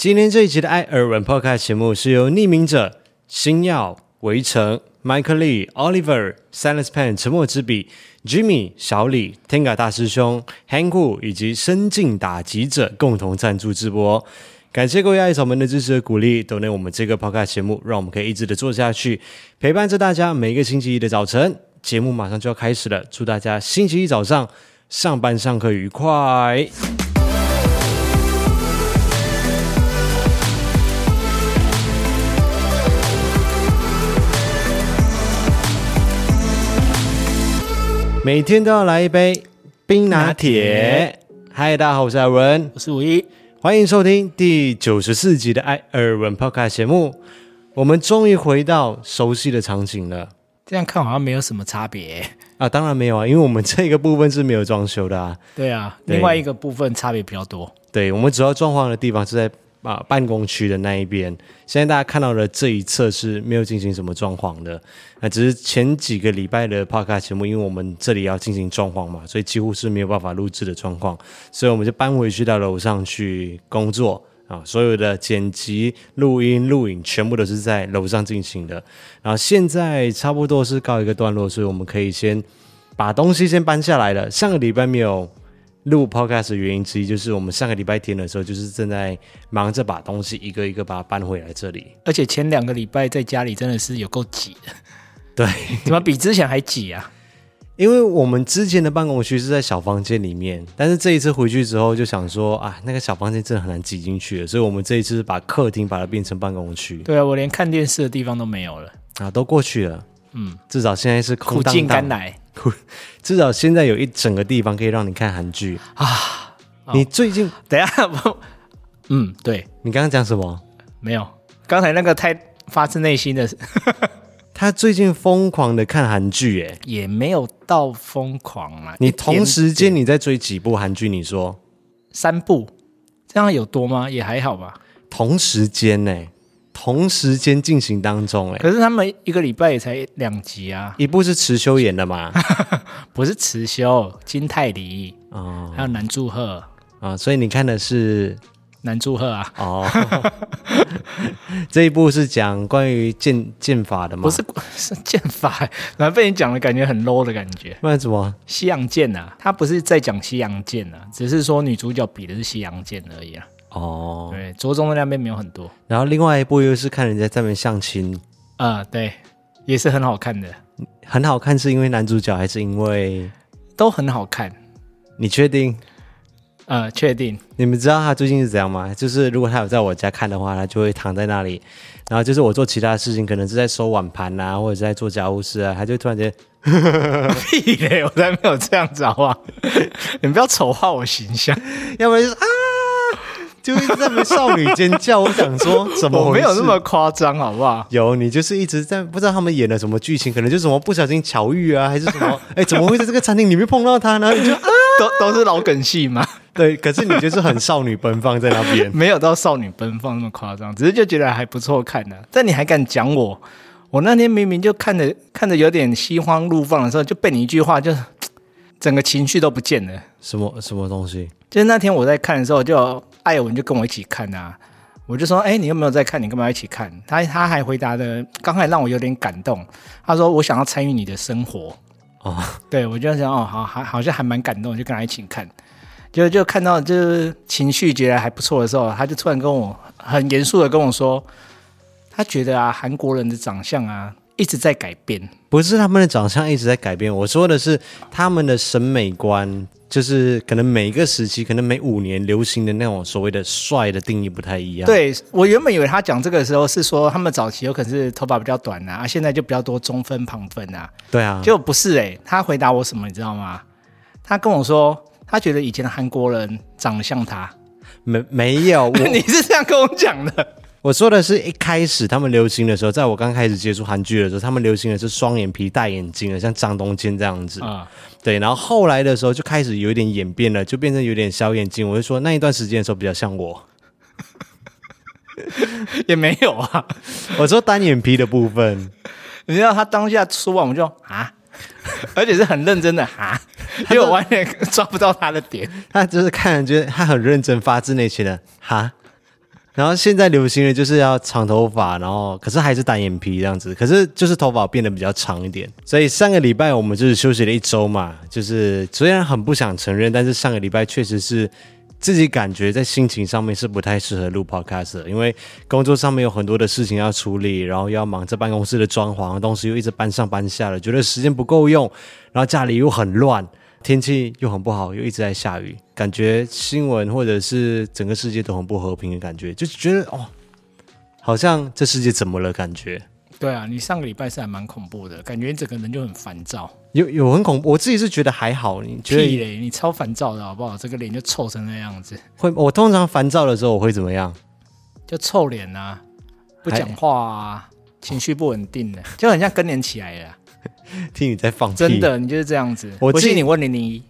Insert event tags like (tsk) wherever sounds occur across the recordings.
今天这一集的艾尔文 Podcast 节目是由匿名者、星耀、围城、Michael Lee、Oliver、Silence Pen、沉默之笔、Jimmy、小李、Tenga 大师兄、Hanku 以及深进打击者共同赞助直播。感谢各位艾草们的支持和鼓励，都能我们这个 Podcast 节目，让我们可以一直的做下去，陪伴着大家每一个星期一的早晨。节目马上就要开始了，祝大家星期一早上上班上课愉快。每天都要来一杯冰拿铁。嗨，大家好，我是艾文，我是五一，欢迎收听第九十四集的艾尔文 Podcast 节目。我们终于回到熟悉的场景了。这样看好像没有什么差别啊，当然没有啊，因为我们这个部分是没有装修的啊。对啊，对另外一个部分差别比较多。对，我们主要装潢的地方是在。啊，办公区的那一边，现在大家看到的这一侧是没有进行什么装潢的，那只是前几个礼拜的 Podcast 节目，因为我们这里要进行装潢嘛，所以几乎是没有办法录制的状况，所以我们就搬回去到楼上去工作啊，所有的剪辑、录音、录影全部都是在楼上进行的。然后现在差不多是告一个段落，所以我们可以先把东西先搬下来了。上个礼拜没有。录 Podcast 的原因之一就是我们上个礼拜天的时候，就是正在忙着把东西一个一个把它搬回来这里。而且前两个礼拜在家里真的是有够挤的，(laughs) 对，(laughs) 怎么比之前还挤啊？因为我们之前的办公区是在小房间里面，但是这一次回去之后就想说啊，那个小房间真的很难挤进去了，所以我们这一次把客厅把它变成办公区。对啊，我连看电视的地方都没有了啊，都过去了。嗯，至少现在是空荡荡，苦尽甘来。(laughs) 至少现在有一整个地方可以让你看韩剧啊！你最近等一下，(laughs) 嗯，对，你刚刚讲什么？没有，刚才那个太发自内心的。(laughs) 他最近疯狂的看韩剧，哎，也没有到疯狂啊。你同时间你在追几部韩剧？你说三部，这样有多吗？也还好吧。同时间呢？同时间进行当中，哎，可是他们一个礼拜也才两集啊，一部是慈修演的嘛，(laughs) 不是慈修，金泰梨哦，还有南柱赫。啊、哦，所以你看的是南柱赫啊，哦，(laughs) 这一部是讲关于剑剑法的吗？不是，是剑法，然后被你讲的感觉很 low 的感觉，不然怎么？西洋剑啊，他不是在讲西洋剑啊，只是说女主角比的是西洋剑而已啊。哦，对，着重的那边没有很多。然后另外一部又是看人家在那边相亲，啊，对，也是很好看的。很好看是因为男主角还是因为都很好看？你确定？呃，确定。你们知道他最近是怎样吗？就是如果他有在我家看的话，他就会躺在那里，然后就是我做其他事情，可能是在收碗盘啊，或者是在做家务事啊，他就突然间，(laughs) 屁嘞，我才没有这样子好不好？(laughs) 你们不要丑化我形象，(laughs) 要不然就是啊。就一直在那少女尖叫，我想说怎么 (laughs) 我没有那么夸张，好不好？有，你就是一直在不知道他们演了什么剧情，可能就是什么不小心巧遇啊，还是什么？(laughs) 哎、欸，怎么会在这个餐厅里面碰到他呢？你 (laughs) 就啊，都都是老梗戏嘛。对，可是你就是很少女奔放在那边，没有到少女奔放那么夸张，只是就觉得还不错看的、啊。但你还敢讲我？我那天明明就看着看着有点心花怒放的时候，就被你一句话就整个情绪都不见了。什么什么东西？就是那天我在看的时候就。艾文就跟我一起看啊，我就说，哎，你有没有在看？你干嘛一起看？他他还回答的，刚才让我有点感动。他说，我想要参与你的生活。哦，对，我就想，哦，好，还好像还蛮感动，就跟他一起看。就就看到就是情绪觉得还不错的时候，他就突然跟我很严肃的跟我说，他觉得啊，韩国人的长相啊一直在改变。不是他们的长相一直在改变，我说的是他们的审美观。就是可能每一个时期，可能每五年流行的那种所谓的帅的定义不太一样。对，我原本以为他讲这个的时候是说他们早期有可能是头发比较短啊，现在就比较多中分、旁分啊。对啊，就不是诶、欸，他回答我什么你知道吗？他跟我说他觉得以前的韩国人长得像他。没没有？(laughs) 你是这样跟我讲的？我说的是一开始他们流行的时候，在我刚开始接触韩剧的时候，他们流行的是双眼皮、戴眼镜的，像张东健这样子啊。对，然后后来的时候就开始有一点演变了，就变成有点小眼睛。我就说那一段时间的时候比较像我，(laughs) 也没有啊。我说单眼皮的部分，你知道他当下说完我就啊，(laughs) 而且是很认真的啊，因为我完全抓不到他的点。他就是看人觉得他很认真，发自内心的哈。然后现在流行的就是要长头发，然后可是还是单眼皮这样子，可是就是头发变得比较长一点。所以上个礼拜我们就是休息了一周嘛，就是虽然很不想承认，但是上个礼拜确实是自己感觉在心情上面是不太适合录 podcast 的，因为工作上面有很多的事情要处理，然后要忙着办公室的装潢，东西又一直搬上搬下的，觉得时间不够用，然后家里又很乱。天气又很不好，又一直在下雨，感觉新闻或者是整个世界都很不和平的感觉，就是觉得哦，好像这世界怎么了？感觉。对啊，你上个礼拜是还蛮恐怖的，感觉你整个人就很烦躁。有有很恐怖，我自己是觉得还好。你觉得屁嘞，你超烦躁的好不好？这个脸就臭成那样子。会，我通常烦躁的时候我会怎么样？就臭脸啊，不讲话啊，情绪不稳定的，就很像更年期来了。(laughs) 听你在放屁，真的，你就是这样子。我信你问零零一，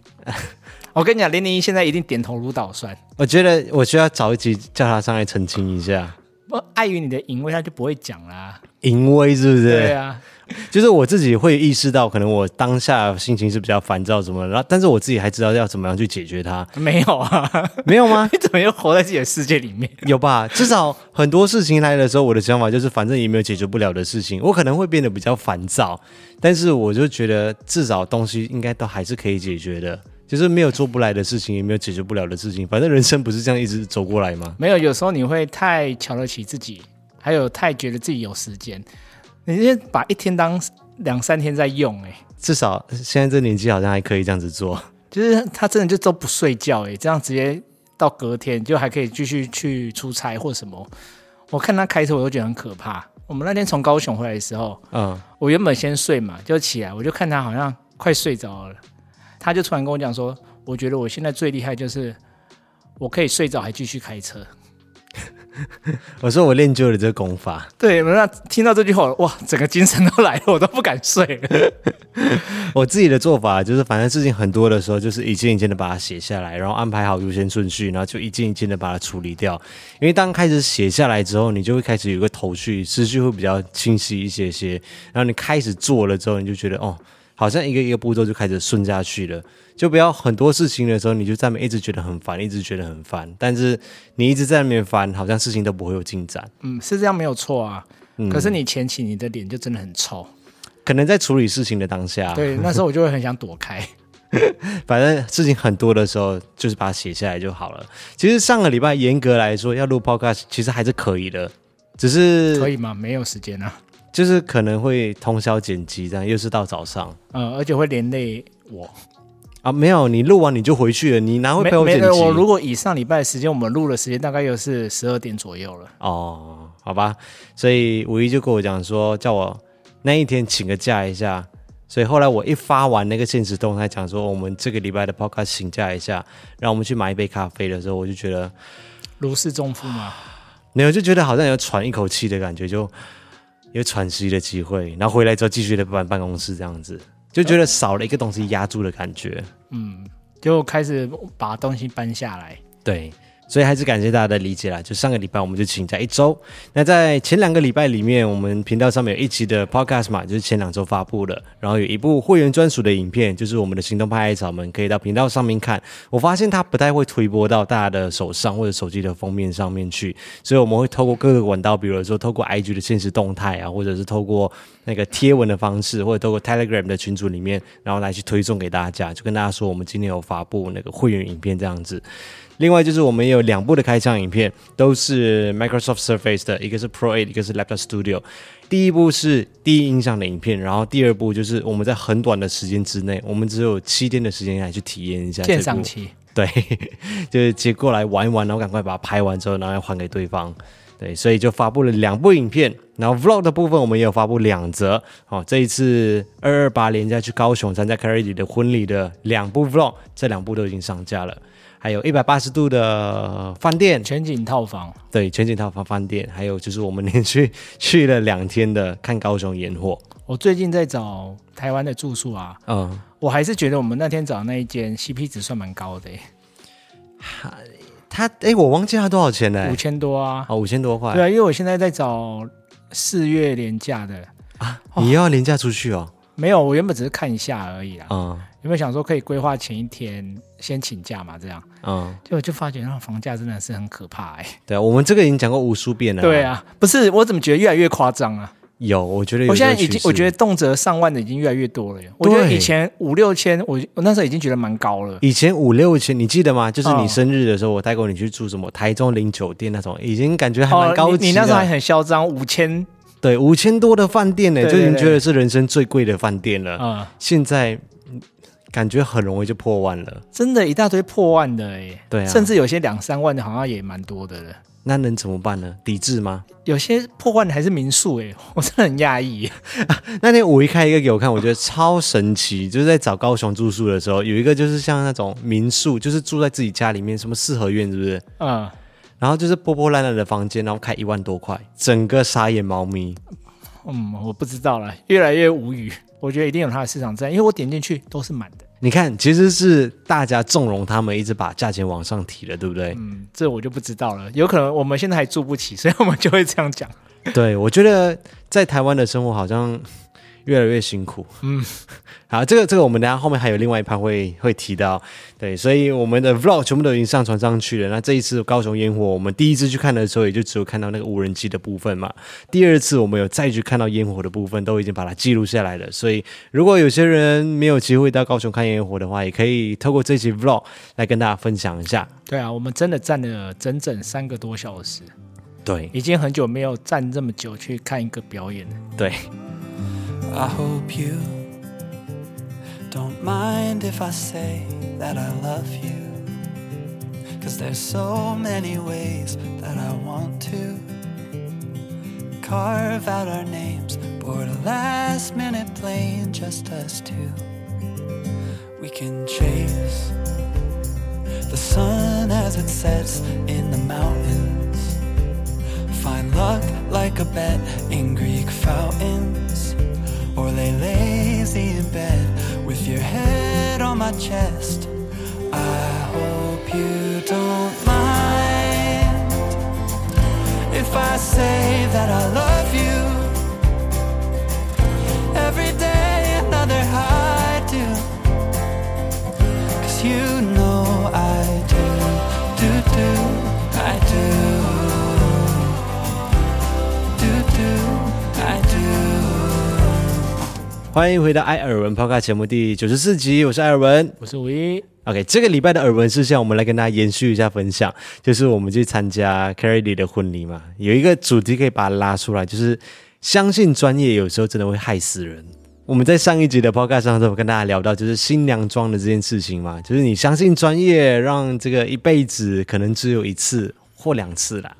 我跟你讲，零零一现在一定点头如捣蒜。我觉得我需要找一集叫他上来澄清一下。不，碍于你的淫威，他就不会讲啦。淫威是不是？对啊，就是我自己会意识到，可能我当下心情是比较烦躁什么的，然后但是我自己还知道要怎么样去解决它。没有啊，没有吗？(laughs) 你怎么又活在自己的世界里面？有吧？至少很多事情来的时候，我的想法就是，反正也没有解决不了的事情，我可能会变得比较烦躁，但是我就觉得至少东西应该都还是可以解决的。就是没有做不来的事情，也没有解决不了的事情，反正人生不是这样一直走过来吗？没有，有时候你会太瞧得起自己。还有太觉得自己有时间，你先把一天当两三天在用，哎，至少现在这年纪好像还可以这样子做。就是他真的就都不睡觉，哎，这样直接到隔天就还可以继续去出差或什么。我看他开车，我都觉得很可怕。我们那天从高雄回来的时候，嗯，我原本先睡嘛，就起来，我就看他好像快睡着了，他就突然跟我讲说：“我觉得我现在最厉害就是我可以睡着还继续开车。(laughs) ”我说我练就了这个功法。对，那听到这句话，哇，整个精神都来了，我都不敢睡了。(laughs) 我自己的做法就是，反正事情很多的时候，就是一件一件的把它写下来，然后安排好优先顺序，然后就一件一件的把它处理掉。因为当开始写下来之后，你就会开始有个头绪，思绪会比较清晰一些些。然后你开始做了之后，你就觉得哦。好像一个一个步骤就开始顺下去了，就不要很多事情的时候，你就在那边一直觉得很烦，一直觉得很烦。但是你一直在那边烦，好像事情都不会有进展。嗯，是这样没有错啊。嗯，可是你前期你的脸就真的很臭，可能在处理事情的当下，对，那时候我就会很想躲开。(laughs) 反正事情很多的时候，就是把它写下来就好了。其实上个礼拜严格来说要录 podcast，其实还是可以的，只是可以吗？没有时间啊。就是可能会通宵剪辑，这样又是到早上，嗯，而且会连累我啊，没有，你录完你就回去了，你哪会陪我剪辑？我如果以上礼拜的时间，我们录的时间大概又是十二点左右了。哦，好吧，所以五一就跟我讲说，叫我那一天请个假一下，所以后来我一发完那个现实动态，讲说我们这个礼拜的 podcast 请假一下，让我们去买一杯咖啡的时候，我就觉得 (sighs) 如释重负嘛，没有，就觉得好像有喘一口气的感觉，就。有喘息的机会，然后回来之后继续的搬办公室，这样子就觉得少了一个东西压住的感觉。嗯，就开始把东西搬下来。对。所以还是感谢大家的理解啦。就上个礼拜我们就请假一周。那在前两个礼拜里面，我们频道上面有一期的 podcast 嘛，就是前两周发布的。然后有一部会员专属的影片，就是我们的行动派艾草们可以到频道上面看。我发现它不太会推播到大家的手上或者手机的封面上面去，所以我们会透过各个管道，比如说透过 IG 的限时动态啊，或者是透过那个贴文的方式，或者透过 Telegram 的群组里面，然后来去推送给大家，就跟大家说我们今天有发布那个会员影片这样子。另外就是我们有两部的开箱影片，都是 Microsoft Surface 的，一个是 Pro 8，一个是 Laptop Studio。第一部是第一印象的影片，然后第二部就是我们在很短的时间之内，我们只有七天的时间来去体验一下。鉴赏期。(laughs) 对，就是接过来玩一玩，然后赶快把它拍完之后，然后要还给对方。对，所以就发布了两部影片，然后 Vlog 的部分我们也有发布两则。哦，这一次二二八连假去高雄参加 Cary 的婚礼的两部 Vlog，这两部都已经上架了。还有一百八十度的饭店全景套房，对，全景套房饭店，还有就是我们连续 (laughs) 去了两天的看高雄烟火。我最近在找台湾的住宿啊，嗯，我还是觉得我们那天找的那一间 CP 值算蛮高的。还他哎，我忘记他多少钱呢？五千多啊，哦，五千多块。对啊，因为我现在在找四月连假的啊，你要连假出去哦。没有，我原本只是看一下而已啦。嗯，有没有想说可以规划前一天先请假嘛？这样，嗯，结果就发觉那房价真的是很可怕哎、欸。对啊，我们这个已经讲过无数遍了。对啊，不是，我怎么觉得越来越夸张啊？有，我觉得有。我现在已经，我觉得动辄上万的已经越来越多了。我觉得以前五六千，我我那时候已经觉得蛮高了。以前五六千，你记得吗？就是你生日的时候，哦、我带过你去住什么台中林酒店那种，已经感觉还蛮高级的、哦你。你那时候还很嚣张，五千，对，五千多的饭店呢，就已经觉得是人生最贵的饭店了。嗯，现在感觉很容易就破万了，真的，一大堆破万的哎。对啊，甚至有些两三万的，好像也蛮多的了。那能怎么办呢？抵制吗？有些破万的还是民宿哎，(laughs) 我真的很讶异。(laughs) 那天五一开一个给我看，我觉得超神奇。(laughs) 就是在找高雄住宿的时候，有一个就是像那种民宿，就是住在自己家里面，什么四合院是不是？嗯。然后就是破破烂烂的房间，然后开一万多块，整个傻眼猫咪。嗯，我不知道了，越来越无语。我觉得一定有它的市场在，因为我点进去都是满的。你看，其实是大家纵容他们一直把价钱往上提了，对不对？嗯，这我就不知道了。有可能我们现在还住不起，所以我们就会这样讲。对，我觉得在台湾的生活好像越来越辛苦。嗯，(laughs) 好，这个这个我们等下后面还有另外一盘会会提到。对，所以我们的 vlog 全部都已经上传上去了。那这一次高雄烟火，我们第一次去看的时候，也就只有看到那个无人机的部分嘛。第二次我们有再去看到烟火的部分，都已经把它记录下来了。所以如果有些人没有机会到高雄看烟火的话，也可以透过这期 vlog 来跟大家分享一下。对啊，我们真的站了整整三个多小时。对，已经很久没有站这么久去看一个表演了。对。I hope you don't mind if I say that I love you. Cause there's so many ways that I want to carve out our names, board a last minute plane, just us two. We can chase the sun as it sets in the mountains. Find luck like a bet in Greek fountains. Or lay lazy in bed with your head on my chest. I hope you don't mind if I say that I love you. Every day another I do. Cause you know I do, do, do, 欢迎回到艾尔文 Podcast 节目第九十四集，我是艾尔文，我是五一。OK，这个礼拜的耳闻事项，我们来跟大家延续一下分享，就是我们去参加 Carrie 的婚礼嘛，有一个主题可以把它拉出来，就是相信专业有时候真的会害死人。我们在上一集的 Podcast 上都有跟大家聊到，就是新娘妆的这件事情嘛，就是你相信专业，让这个一辈子可能只有一次或两次啦。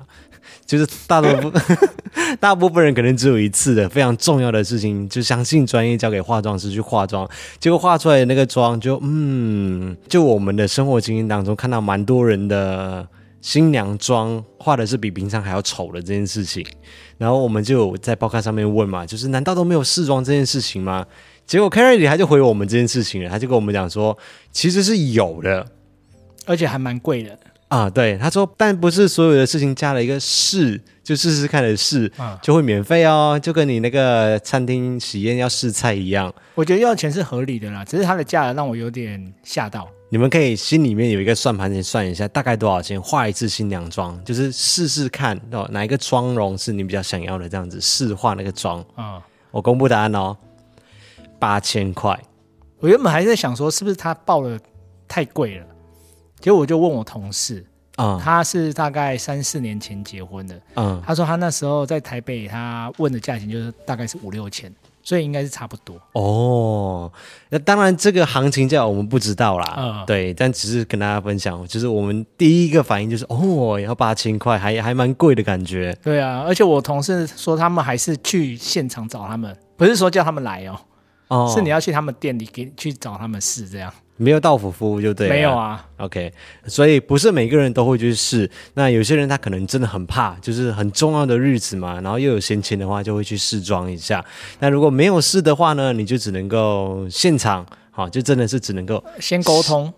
就是大多部 (laughs) 大部分人可能只有一次的非常重要的事情，就相信专业交给化妆师去化妆，结果化出来的那个妆就嗯，就我们的生活经验当中看到蛮多人的新娘妆化的是比平常还要丑的这件事情，然后我们就在报刊上面问嘛，就是难道都没有试妆这件事情吗？结果 Carrie 他就回我们这件事情了，他就跟我们讲说，其实是有的，而且还蛮贵的。啊，对，他说，但不是所有的事情加了一个试，就试试看的试，啊，就会免费哦，就跟你那个餐厅喜宴要试菜一样。我觉得要钱是合理的啦，只是它的价格让我有点吓到。你们可以心里面有一个算盘，先算一下大概多少钱化一次新娘妆，就是试试看哦，哪一个妆容是你比较想要的，这样子试化那个妆。啊，我公布答案哦，八千块。我原本还在想说，是不是他报的太贵了？结果我就问我同事，嗯，他是大概三四年前结婚的，嗯，他说他那时候在台北，他问的价钱就是大概是五六千，所以应该是差不多。哦，那当然这个行情价我们不知道啦，嗯，对，但只是跟大家分享，就是我们第一个反应就是哦，要八千块，还还蛮贵的感觉。对啊，而且我同事说他们还是去现场找他们，不是说叫他们来哦，哦，是你要去他们店里给去找他们试这样。没有到府服务就对了，没有啊。OK，所以不是每个人都会去试。那有些人他可能真的很怕，就是很重要的日子嘛，然后又有闲钱的话，就会去试妆一下。那如果没有试的话呢，你就只能够现场，好，就真的是只能够先沟通。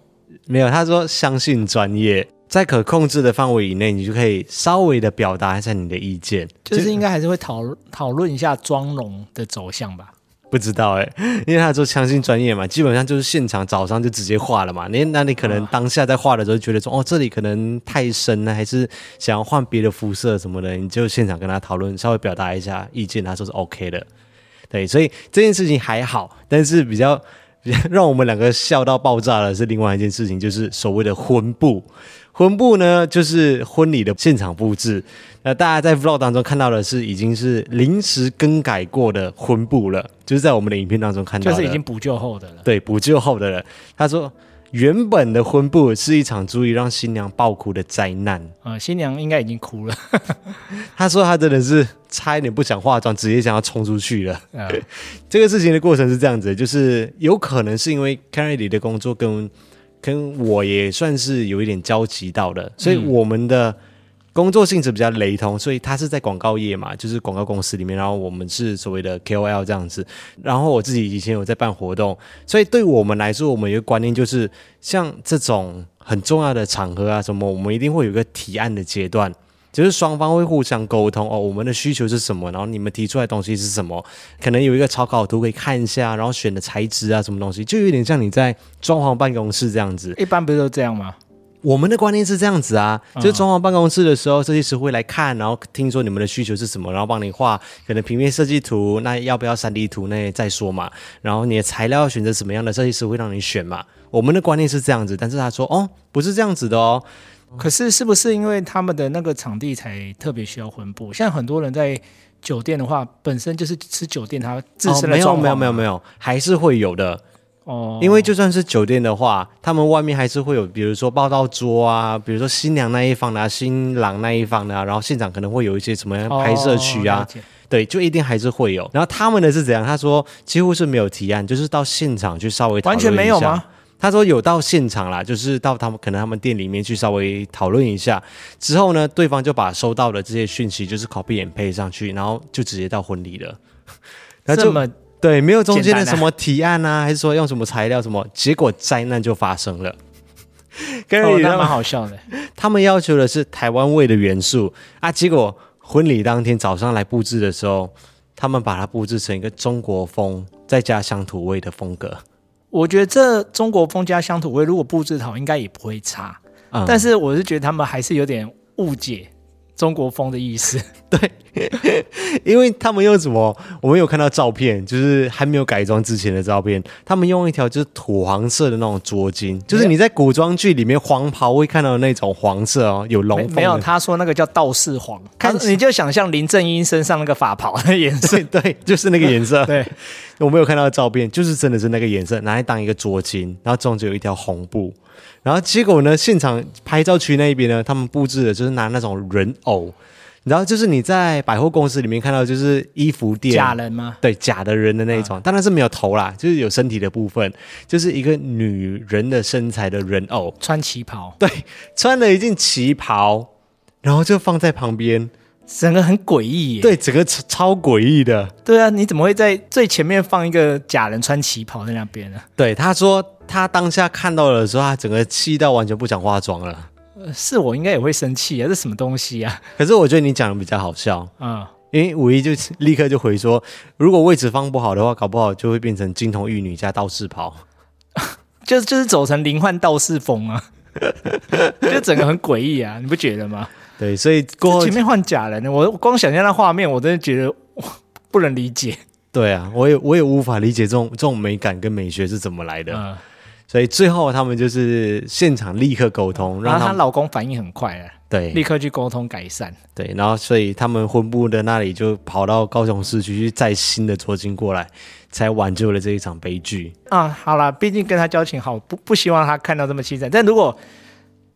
没有，他说相信专业，在可控制的范围以内，你就可以稍微的表达一下你的意见。就是应该还是会讨讨论一下妆容的走向吧。不知道哎，因为他做相信专业嘛，基本上就是现场早上就直接画了嘛。你那你可能当下在画的时候觉得说，哦，这里可能太深了，还是想要换别的肤色什么的，你就现场跟他讨论，稍微表达一下意见，他说是 OK 的。对，所以这件事情还好，但是比较 (laughs) 让我们两个笑到爆炸的是另外一件事情，就是所谓的婚布。婚布呢，就是婚礼的现场布置。那大家在 vlog 当中看到的是已经是临时更改过的婚布了，就是在我们的影片当中看到的，就是已经补救后的了。对，补救后的了。他说，原本的婚布是一场足以让新娘爆哭的灾难。啊、呃，新娘应该已经哭了。(laughs) 他说他真的是差一点不想化妆，直接想要冲出去了。呃、(laughs) 这个事情的过程是这样子，就是有可能是因为 Kennedy 的工作跟。跟我也算是有一点交集到的，所以我们的工作性质比较雷同，所以他是在广告业嘛，就是广告公司里面，然后我们是所谓的 KOL 这样子。然后我自己以前有在办活动，所以对我们来说，我们有个观念就是，像这种很重要的场合啊什么，我们一定会有一个提案的阶段。就是双方会互相沟通哦，我们的需求是什么，然后你们提出来的东西是什么，可能有一个草稿图可以看一下，然后选的材质啊，什么东西，就有点像你在装潢办公室这样子。一般不是都这样吗？我们的观念是这样子啊，就是装潢办公室的时候，设计师会来看，然后听说你们的需求是什么，然后帮你画可能平面设计图，那要不要三 D 图那再说嘛。然后你的材料要选择什么样的设计师会让你选嘛。我们的观念是这样子，但是他说哦，不是这样子的哦。可是，是不是因为他们的那个场地才特别需要婚布？像很多人在酒店的话，本身就是吃酒店，它自身的哦、没有没有没有没有，还是会有的哦。因为就算是酒店的话，他们外面还是会有，比如说报道桌啊，比如说新娘那一方的、啊、新郎那一方的、啊，然后现场可能会有一些什么样拍摄区啊，哦、对，就一定还是会有。然后他们的是怎样？他说几乎是没有提案，就是到现场去稍微。完全没有吗？他说有到现场啦，就是到他们可能他们店里面去稍微讨论一下，之后呢，对方就把收到的这些讯息就是 copy and paste 上去，然后就直接到婚礼了。(laughs) 那这么对，没有中间的什么提案啊，还是说用什么材料什么，结果灾难就发生了。哦，那蛮好笑的。他们要求的是台湾味的元素啊，结果婚礼当天早上来布置的时候，他们把它布置成一个中国风再加乡土味的风格。我觉得这中国风加乡土味，如果布置好，应该也不会差。嗯，但是我是觉得他们还是有点误解中国风的意思。(laughs) 对，因为他们用什么？我们有看到照片，就是还没有改装之前的照片。他们用一条就是土黄色的那种桌巾，就是你在古装剧里面黄袍会看到的那种黄色哦，有龙凤没。没有，他说那个叫道士黄，看你就想象林正英身上那个法袍的颜色，对，(laughs) 对，就是那个颜色。(laughs) 对。我没有看到的照片，就是真的是那个颜色，拿来当一个桌巾，然后中间有一条红布，然后结果呢，现场拍照区那一边呢，他们布置的就是拿那种人偶，然后就是你在百货公司里面看到，就是衣服店假人吗？对，假的人的那种，当然是没有头啦，就是有身体的部分，就是一个女人的身材的人偶，穿旗袍，对，穿了一件旗袍，然后就放在旁边。整个很诡异耶，对，整个超超诡异的。对啊，你怎么会在最前面放一个假人穿旗袍在那边呢？对，他说他当下看到了的时候，他整个气到完全不想化妆了。呃，是我应该也会生气啊，这什么东西啊？(laughs) 可是我觉得你讲的比较好笑啊，嗯，因为五一就立刻就回说，如果位置放不好的话，搞不好就会变成金童玉女加道士袍，(laughs) 就就是走成灵幻道士风啊，(laughs) 就整个很诡异啊，你不觉得吗？对，所以过前面换假人，我光想象那画面，我真的觉得不能理解。对啊，我也我也无法理解这种这种美感跟美学是怎么来的。嗯，所以最后他们就是现场立刻沟通，然后她老公反应很快啊，对，立刻去沟通改善。对，然后所以他们婚部的那里就跑到高雄市区去再新的捉金过来，才挽救了这一场悲剧。啊，好啦，毕竟跟他交情好，不不希望他看到这么凄惨。但如果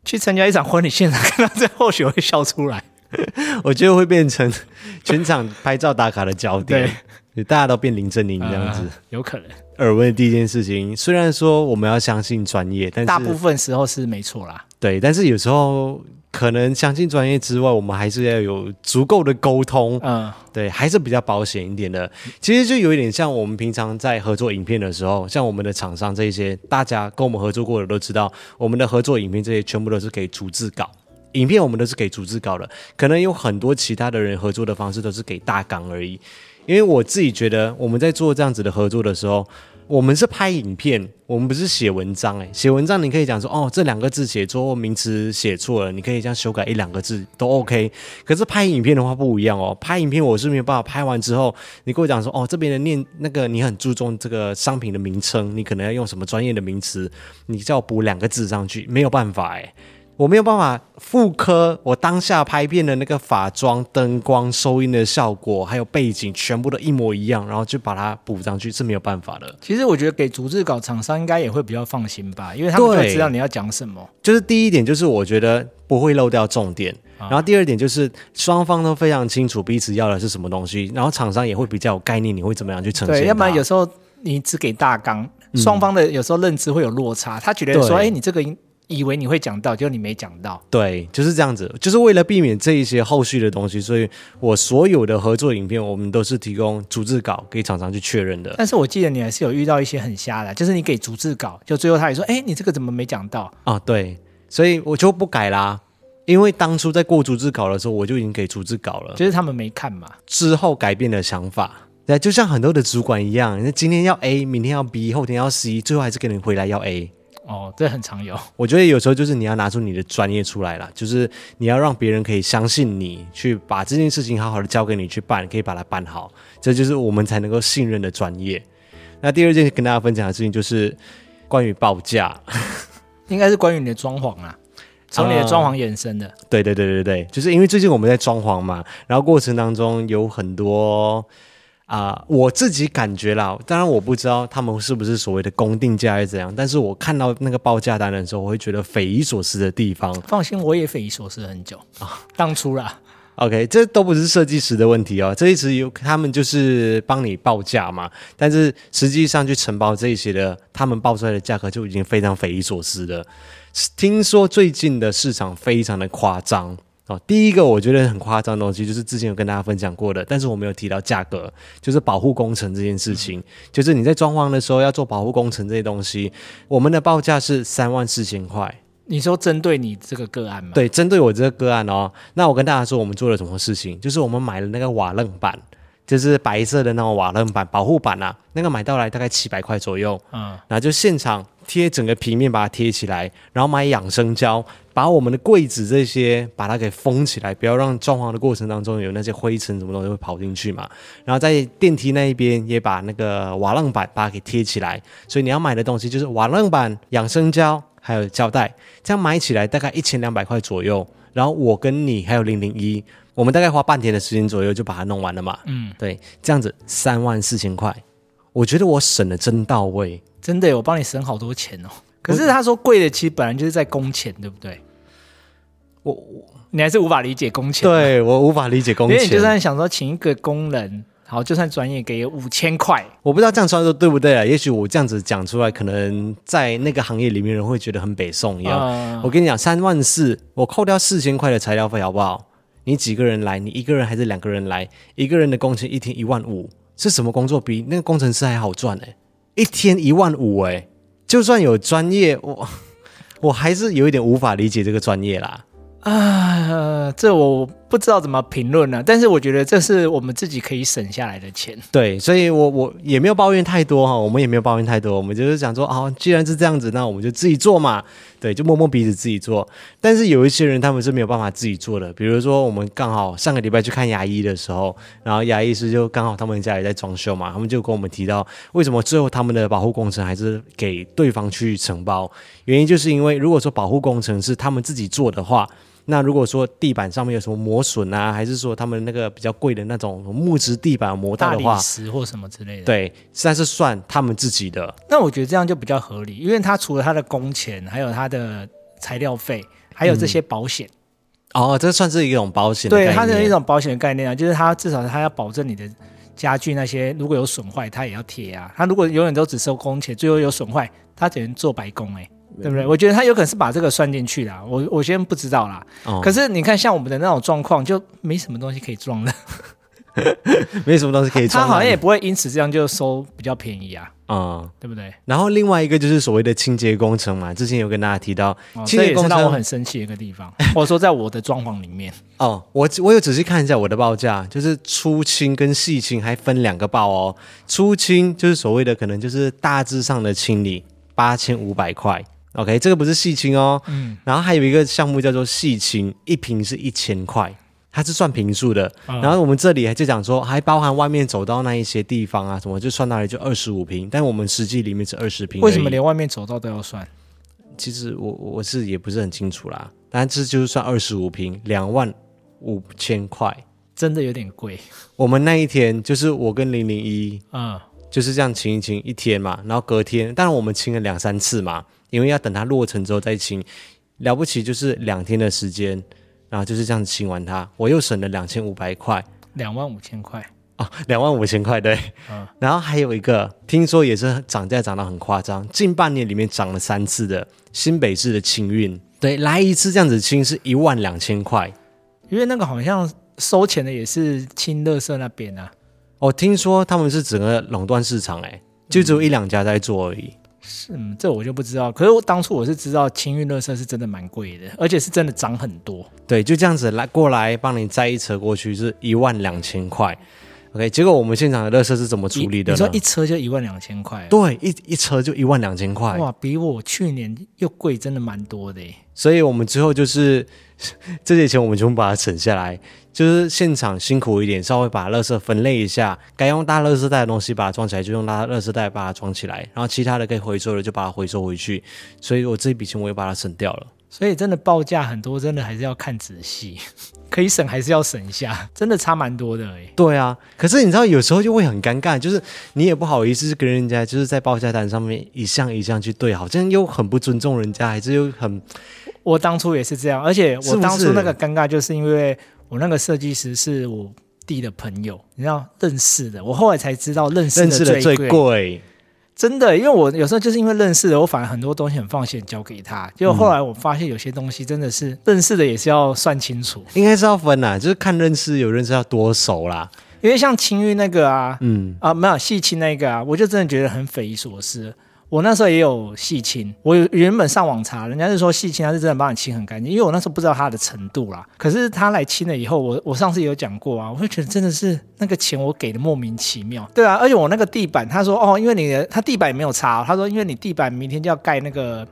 去参加一场婚礼现场，看到这或许会笑出来。(laughs) 我觉得会变成 (laughs) 全场拍照打卡的焦点，对，大家都变林正英这样子，呃，有可能。耳闻的第一件事情，虽然说我们要相信专业，但是大部分时候是没错啦。对，但是有时候。可能相信专业之外，我们还是要有足够的沟通。嗯，对，还是比较保险一点的。其实就有一点像我们平常在合作影片的时候，像我们的厂商这些，大家跟我们合作过的都知道，我们的合作影片这些全部都是可以逐字稿。影片我们都是给逐字稿的，可能有很多其他的人合作的方式都是给大纲而已。因为我自己觉得我们在做这样子的合作的时候，我们是拍影片，我们不是写文章。诶，写文章你可以讲说，哦，这两个字写错，名词写错了，你可以这样修改一两个字都 OK。可是拍影片的话不一样哦，拍影片我是没有办法拍完之后，你跟我讲说，哦，这边的念那个你很注重这个商品的名称，你可能要用什么专业的名词，你叫我补两个字上去，没有办法诶。我没有办法复刻我当下拍片的那个法妆、灯光、收音的效果，还有背景，全部都一模一样，然后就把它补上去是没有办法的。其实我觉得给逐字稿厂商应该也会比较放心吧，因为他们就知道你要讲什么。就是第一点，就是我觉得不会漏掉重点。然后第二点就是双方都非常清楚彼此要的是什么东西，然后厂商也会比较有概念，你会怎么样去呈现。对，要不然有时候你只给大纲，双方的有时候认知会有落差，他觉得说，哎，你这个应。以为你会讲到，结果你没讲到。对，就是这样子，就是为了避免这一些后续的东西，所以我所有的合作影片，我们都是提供逐字稿给厂商去确认的。但是我记得你还是有遇到一些很瞎的，就是你给逐字稿，就最后他也说：“哎，你这个怎么没讲到？”啊，对，所以我就不改啦，因为当初在过逐字稿的时候，我就已经给逐字稿了，就是他们没看嘛。之后改变了想法，对，就像很多的主管一样，那今天要 A，明天要 B，后天要 C，最后还是给你回来要 A。哦，这很常有。我觉得有时候就是你要拿出你的专业出来了，就是你要让别人可以相信你，去把这件事情好好的交给你去办，可以把它办好，这就是我们才能够信任的专业。那第二件跟大家分享的事情就是关于报价，(laughs) 应该是关于你的装潢啊，从你的装潢衍生的。嗯，对对对对对，就是因为最近我们在装潢嘛，然后过程当中有很多。啊、呃，我自己感觉啦，当然我不知道他们是不是所谓的公定价还是怎样，但是我看到那个报价单的时候，我会觉得匪夷所思的地方。放心，我也匪夷所思很久啊，当初啦。OK，这都不是设计师的问题哦，这一直有他们就是帮你报价嘛，但是实际上去承包这些的，他们报出来的价格就已经非常匪夷所思了。听说最近的市场非常的夸张。哦，第一个我觉得很夸张的东西，就是之前有跟大家分享过的，但是我没有提到价格，就是保护工程这件事情。就是你在装潢的时候要做保护工程这些东西，我们的报价是三万四千块。你说针对你这个个案吗？对，针对我这个个案哦。那我跟大家说，我们做了什么事情？就是我们买了那个瓦楞板，就是白色的那种瓦楞板保护板啊，那个买到来大概七百块左右。嗯，然后就现场贴整个平面把它贴起来，然后买养生胶。把我们的柜子这些把它给封起来，不要让装潢的过程当中有那些灰尘什么东西会跑进去嘛。然后在电梯那一边也把那个瓦楞板把它给贴起来。所以你要买的东西就是瓦楞板、养生胶还有胶带，这样买起来大概一千两百块左右。然后我跟你还有零零一，我们大概花半天的时间左右就把它弄完了嘛。嗯，对，这样子三万四千块，我觉得我省的真到位，真的，我帮你省好多钱哦。可是他说贵的其实本来就是在工钱，对不对？我我你还是无法理解工钱，对我无法理解工钱。因为你就算想说请一个工人，好，就算专业给五千块，我不知道这样说对不对啊？也许我这样子讲出来，可能在那个行业里面人会觉得很北宋一样。嗯、我跟你讲，三万四，我扣掉四千块的材料费，好不好？你几个人来？你一个人还是两个人来？一个人的工钱一天一万五，是什么工作比那个工程师还好赚呢？一天一万五，哎，就算有专业，我 (laughs) 我还是有一点无法理解这个专业啦。啊，这我不知道怎么评论了，但是我觉得这是我们自己可以省下来的钱。对，所以我我也没有抱怨太多哈，我们也没有抱怨太多，我们就是想说，哦，既然是这样子，那我们就自己做嘛。对，就摸摸鼻子自己做。但是有一些人他们是没有办法自己做的，比如说我们刚好上个礼拜去看牙医的时候，然后牙医师就刚好他们家里在装修嘛，他们就跟我们提到，为什么最后他们的保护工程还是给对方去承包？原因就是因为如果说保护工程是他们自己做的话。那如果说地板上面有什么磨损啊，还是说他们那个比较贵的那种木质地板磨到的话，大理石或什么之类的，对，实在是算他们自己的。那我觉得这样就比较合理，因为他除了他的工钱，还有他的材料费，还有这些保险。嗯、哦，这算是一种保险。对，它是一种保险的概念啊，就是它至少它要保证你的家具那些如果有损坏，它也要贴啊。它如果永远都只收工钱，最后有损坏，它只能做白工哎、欸。对不对？我觉得他有可能是把这个算进去的，我我先不知道啦。哦、可是你看，像我们的那种状况，就没什么东西可以装的。(laughs) 没什么东西可以装。他好像也不会因此这样就收比较便宜啊，啊、嗯，对不对？然后另外一个就是所谓的清洁工程嘛，之前有跟大家提到，哦、清洁工程让我很生气的一个地方，(laughs) 或者说在我的装潢里面。哦，我我有仔细看一下我的报价，就是粗清跟细清还分两个报哦。粗清就是所谓的可能就是大致上的清理，八千五百块。OK，这个不是细清哦。嗯。然后还有一个项目叫做细清，一瓶是一千块，它是算瓶数的。嗯、然后我们这里还就讲说，还包含外面走到那一些地方啊，什么就算到来就二十五瓶，但我们实际里面是二十瓶。为什么连外面走到都要算？其实我我是也不是很清楚啦，但这就是算二十五瓶，两万。五千块，真的有点贵。我们那一天就是我跟零零一，嗯，就是这样清一清一天嘛，然后隔天，当然我们清了两三次嘛，因为要等它落成之后再清。了不起就是两天的时间，然后就是这样子清完它，我又省了两千五百块，两万五千块啊，两万五千块对，嗯，然后还有一个听说也是涨价涨得很夸张，近半年里面涨了三次的新北市的清运，对，来一次这样子清是一万两千块。因为那个好像收钱的也是清乐色那边啊，我、哦、听说他们是整个垄断市场，哎，就只有一两家在做而已。是，嗯，这我就不知道。可是我当初我是知道清运垃圾是真的蛮贵的，而且是真的涨很多。对，就这样子来过来帮你载一车过去是一万两千块。OK，结果我们现场的垃圾是怎么处理的呢？你说一车就一万两千块？对，一一车就一万两千块。哇，比我去年又贵，真的蛮多的。所以我们之后就是。(laughs) 这些钱我们全部把它省下来，就是现场辛苦一点，稍微把垃圾分类一下，该用大垃圾袋的东西把它装起来，就用大垃圾袋把它装起来，然后其他的可以回收的就把它回收回去。所以我这一笔钱我也把它省掉了。所以真的报价很多，真的还是要看仔细，(laughs) 可以省还是要省一下，真的差蛮多的哎。对啊，可是你知道有时候就会很尴尬，就是你也不好意思跟人家就是在报价单上面一项一项去对，好像又很不尊重人家，还是又很。我当初也是这样，而且我当初那个尴尬，就是因为我那个设计师是我弟的朋友，你知道认识的。我后来才知道认识的最贵，真的，因为我有时候就是因为认识的，我反而很多东西很放心交给他。结果后来我发现有些东西真的是认识的也是要算清楚，应该是要分啦，就是看认识有认识要多熟啦。因为像青玉那个啊，嗯啊没有细青那个啊，我就真的觉得很匪夷所思。我那时候也有细清，我原本上网查，人家是说细清，他是真的帮你清很干净，因为我那时候不知道他的程度啦。可是他来清了以后，我我上次也有讲过啊，我会觉得真的是那个钱我给的莫名其妙。对啊，而且我那个地板，他说哦，因为你的他地板也没有擦，他说因为你地板明天就要盖那个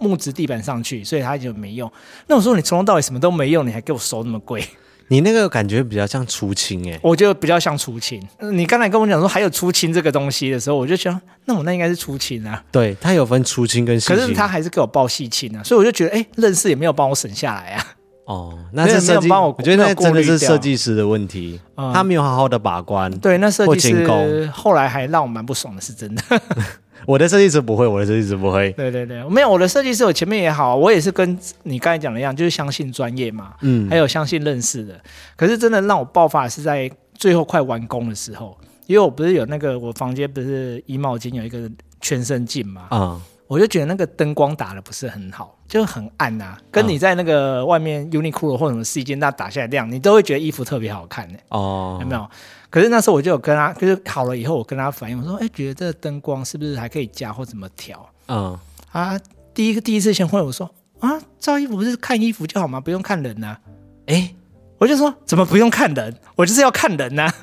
木质地板上去，所以他就没用。那我说你从头到尾什么都没用，你还给我收那么贵？你那个感觉比较像出清哎，我觉得比较像出清。你刚才跟我讲说还有出清这个东西的时候，我就想，那我那应该是出清啊。对，他有分出清跟细清，可是他还是给我报细清啊，所以我就觉得，哎，认识也没有帮我省下来啊。哦，那这没有帮我，我觉得那真的是设计师的问题，嗯、他没有好好的把关。对，那设计师后来还让我蛮不爽的，是真的。(laughs) 我的设计师不会，我的设计师不会。对对对，没有我的设计师，我前面也好，我也是跟你刚才讲的一样，就是相信专业嘛，嗯，还有相信认识的。可是真的让我爆发是在最后快完工的时候，因为我不是有那个我房间不是衣帽间有一个全身镜嘛，啊、嗯，我就觉得那个灯光打的不是很好，就很暗呐、啊，跟你在那个外面 Uniqlo 或者什么试衣间那打下来亮，你都会觉得衣服特别好看呢。哦，有没有？可是那时候我就有跟他，就是好了以后，我跟他反映，我说：“哎，觉得这个灯光是不是还可以加或怎么调？”嗯，啊，第一个第一次先问我说：“啊，照衣服不是看衣服就好吗？不用看人呐、啊？”哎，我就说：“怎么不用看人？我就是要看人呐、啊！”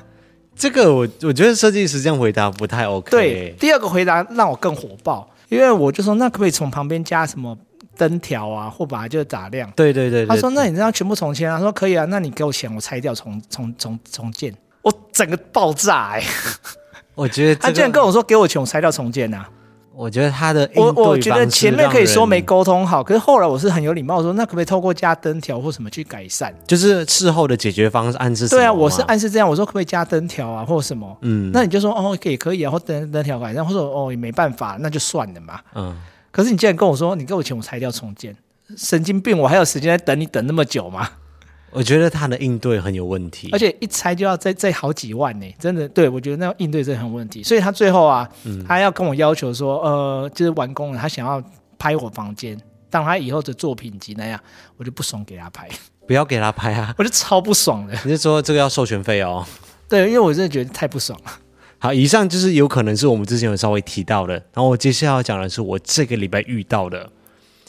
这个我我觉得设计师这样回答不太 OK。对，第二个回答让我更火爆，因为我就说：“那可不可以从旁边加什么灯条啊，或把它就打亮？”对对对，对，他说：“那你这样全部重签啊？”他说：“可以啊，那你给我钱，我拆掉重重重重建。”我整个爆炸哎、欸！我觉得、这个、他竟然跟我说给我钱，我拆掉重建呐、啊！我觉得他的我我觉得前面可以说没沟通好，可是后来我是很有礼貌说，那可不可以透过加灯条或什么去改善？就是事后的解决方式暗示对啊，我是暗示这样，我说可不可以加灯条啊，或什么？嗯，那你就说哦，可以可以啊，或灯灯条改善，或者哦也没办法，那就算了嘛。嗯，可是你竟然跟我说你给我钱，我拆掉重建，神经病！我还有时间在等你等那么久吗？我觉得他的应对很有问题，而且一拆就要再再好几万呢，真的。对，我觉得那应对真的很有问题，所以他最后啊，嗯、他要跟我要求说，呃，就是完工了，他想要拍我房间，当他以后的作品集那样，我就不爽给他拍，不要给他拍啊，(laughs) 我就超不爽的。你是说这个要授权费哦？对，因为我真的觉得太不爽了。好，以上就是有可能是我们之前有稍微提到的，然后我接下来要讲的是我这个礼拜遇到的。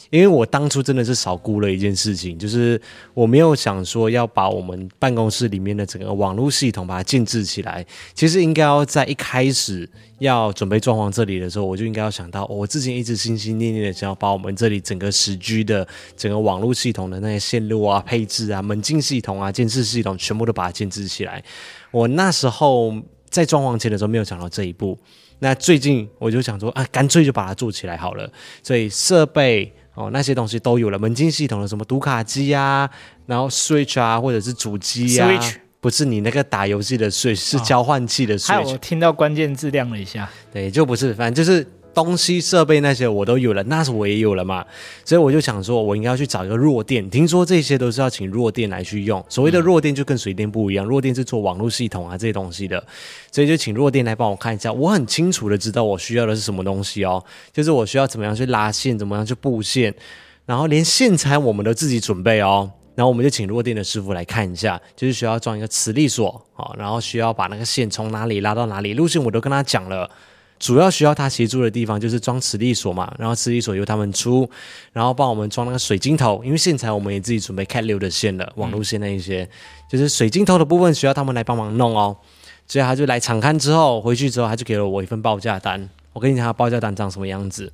因为我当初真的是少估了一件事情，就是我没有想说要把我们办公室里面的整个网络系统把它建置起来。其实应该要在一开始要准备装潢这里的时候，我就应该要想到，我之前一直心心念念的想要把我们这里整个十 G 的整个网络系统的那些线路啊、配置啊、门禁系统啊、监视系统全部都把它建置起来。我那时候在装潢前的时候没有想到这一步，那最近我就想说啊，干脆就把它做起来好了。所以设备。哦，那些东西都有了，门禁系统的什么读卡机啊，然后 Switch 啊，或者是主机啊，Switch 不是你那个打游戏的 Switch，是交换器的 Switch。哦、我听到关键字亮了一下，对，就不是，反正就是。东西设备那些我都有了，那是我也有了嘛，所以我就想说，我应该要去找一个弱电。听说这些都是要请弱电来去用，所谓的弱电就跟水电不一样，弱电是做网络系统啊这些东西的，所以就请弱电来帮我看一下。我很清楚的知道我需要的是什么东西哦，就是我需要怎么样去拉线，怎么样去布线，然后连线材我们都自己准备哦。然后我们就请弱电的师傅来看一下，就是需要装一个磁力锁啊，然后需要把那个线从哪里拉到哪里，路线我都跟他讲了。主要需要他协助的地方就是装磁力锁嘛，然后磁力锁由他们出，然后帮我们装那个水晶头，因为线材我们也自己准备 Cat 六的线了，网路线那一些，就是水晶头的部分需要他们来帮忙弄哦。所以他就来场勘之后回去之后，他就给了我一份报价单。我跟你讲，他报价单长什么样子？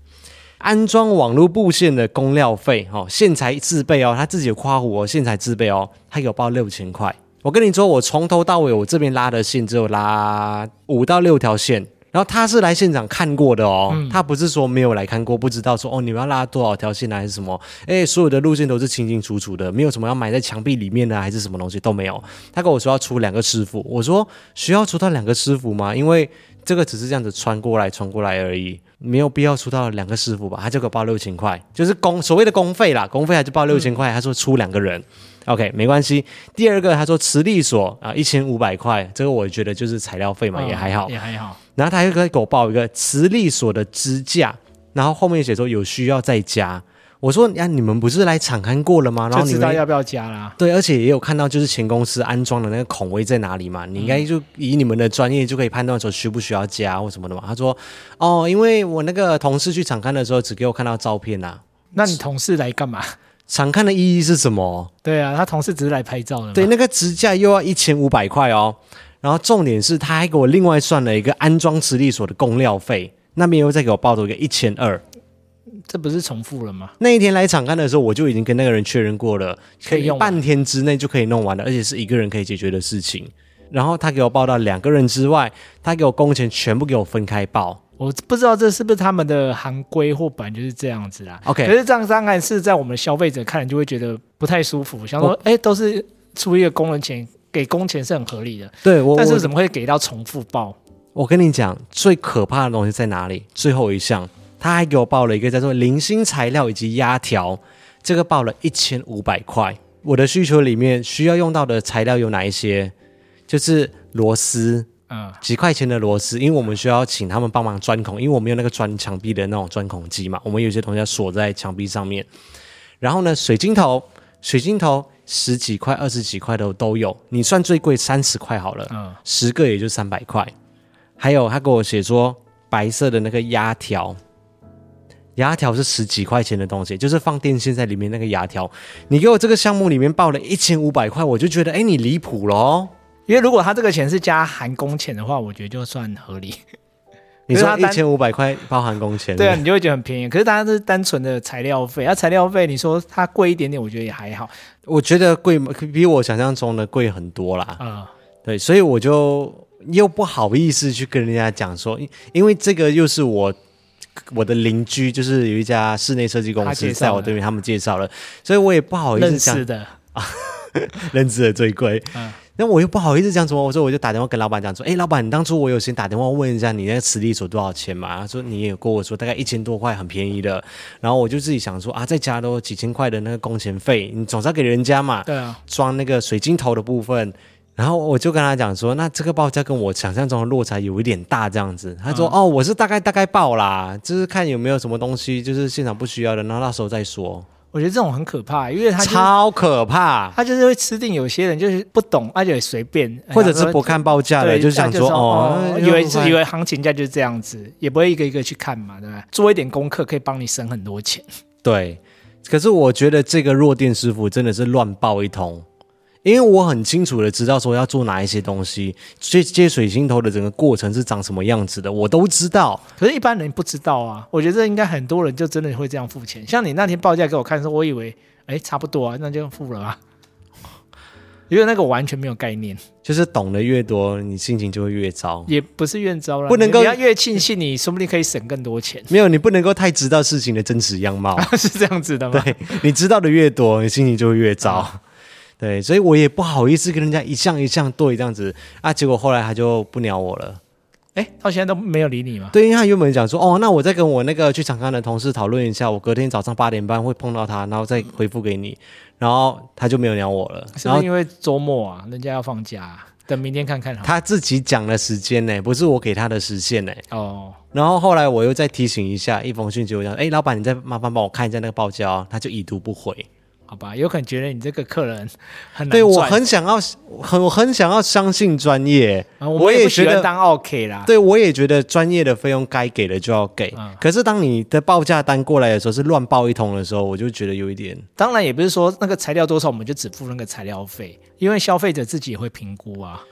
安装网络布线的工料费，哦，线材自备哦，他自己有夸胡哦，线材自备哦，他给我报六千块。我跟你说，我从头到尾我这边拉的线只有拉五到六条线。然后他是来现场看过的哦，嗯、他不是说没有来看过，不知道说哦，你们要拉多少条线还是什么？哎，所有的路线都是清清楚楚的，没有什么要埋在墙壁里面的还是什么东西都没有。他跟我说要出两个师傅，我说需要出到两个师傅吗？因为这个只是这样子穿过来穿过来而已，没有必要出到两个师傅吧？他就给我报六千块，就是工所谓的工费啦，工费还是报六千块。嗯、他说出两个人。OK，没关系。第二个，他说磁力锁啊，一千五百块，这个我觉得就是材料费嘛，哦、也还好，也还好。然后他又给我报一个磁力锁的支架，然后后面写说有需要再加。我说呀、啊，你们不是来场勘过了吗？然后你知道要不要加啦？对，而且也有看到就是前公司安装的那个孔位在哪里嘛？你应该就以你们的专业就可以判断说需不需要加或什么的嘛。他说哦，因为我那个同事去场勘的时候只给我看到照片呐、啊。那你同事来干嘛？场勘的意义是什么？对啊，他同事只是来拍照的。对，那个支架又要一千五百块哦。然后重点是，他还给我另外算了一个安装磁力锁的供料费，那边又再给我报了一个一千二。这不是重复了吗？那一天来场看的时候，我就已经跟那个人确认过了，可以用半天之内就可以弄完了，而且是一个人可以解决的事情。然后他给我报到两个人之外，他给我工钱全部给我分开报。我不知道这是不是他们的行规或本来就是这样子啦。OK，可是这样当然是在我们消费者看来就会觉得不太舒服，想说，哎、oh.，都是出一个工人钱，给工钱是很合理的。对，我但是怎么会给到重复报？我跟你讲，最可怕的东西在哪里？最后一项，他还给我报了一个叫做零星材料以及压条，这个报了一千五百块。我的需求里面需要用到的材料有哪一些？就是螺丝。嗯，几块钱的螺丝，因为我们需要请他们帮忙钻孔，因为我们有那个钻墙壁的那种钻孔机嘛，我们有些东西要锁在墙壁上面。然后呢，水晶头，水晶头十几块、二十几块的都有，你算最贵三十块好了，嗯，十个也就三百块。还有他给我写说白色的那个压条，压条是十几块钱的东西，就是放电线在里面那个压条。你给我这个项目里面报了一千五百块，我就觉得哎，你离谱喽。因为如果他这个钱是加含工钱的话，我觉得就算合理。你说一千五百块包含工钱，对啊，你就会觉得很便宜。可是大家是单纯的材料费，啊，材料费你说它贵一点点，我觉得也还好。我觉得贵比我想象中的贵很多啦。啊、嗯，对，所以我就又不好意思去跟人家讲说，因为这个又是我我的邻居，就是有一家室内设计公司在我对面，他们介绍了，所以我也不好意思讲。认识的啊，(laughs) 认识的最贵。嗯。那我又不好意思讲什么，我说我就打电话跟老板讲说，哎，老板，你当初我有先打电话问一下你那个磁力锁多少钱嘛？他说你也有跟我说大概一千多块，很便宜的。然后我就自己想说啊，再加多几千块的那个工钱费，你总是要给人家嘛。对啊。装那个水晶头的部分，然后我就跟他讲说，那这个报价跟我想象中的落差有一点大，这样子。他说、嗯、哦，我是大概大概报啦，就是看有没有什么东西就是现场不需要的，然后到时候再说。我觉得这种很可怕，因为他、就是、超可怕，他就是会吃定有些人，就是不懂，而且随便，或者是不看报价的，就是想说，说哦，哦，以为是以为行情价就是这样子，也不会一个一个去看嘛，对吧？做一点功课可以帮你省很多钱。对，可是我觉得这个弱电师傅真的是乱报一通。因为我很清楚的知道说要做哪一些东西，接接水晶头的整个过程是长什么样子的，我都知道。可是，一般人不知道啊。我觉得应该很多人就真的会这样付钱。像你那天报价给我看的时候，我以为，哎，差不多啊，那就付了啊。(laughs) 因为那个我完全没有概念。就是懂得越多，你心情就会越糟。也不是越糟了，不能够你要越庆幸，你说不定可以省更多钱。(laughs) 没有，你不能够太知道事情的真实样貌，(laughs) 是这样子的吗？对，你知道的越多，你心情就会越糟。啊对，所以我也不好意思跟人家一项一项对这样子啊，结果后来他就不鸟我了。哎，到现在都没有理你吗？对，因为他原本讲说，哦，那我再跟我那个去场勘的同事讨论一下，我隔天早上八点半会碰到他，然后再回复给你。然后他就没有鸟我了。是不是因为周末啊，人家要放假啊，等明天看看好。他自己讲的时间呢，不是我给他的时限呢。哦。然后后来我又再提醒一下，一封信就讲，哎，老板，你再麻烦帮我看一下那个报价哦，他就已读不回。好吧，有可能觉得你这个客人很难对我很想要，很我很想要相信专业，啊、我也觉得当 OK 啦。对，我也觉得专业的费用该给的就要给。嗯、可是当你的报价单过来的时候是乱报一通的时候，我就觉得有一点。当然也不是说那个材料多少我们就只付那个材料费，因为消费者自己也会评估啊。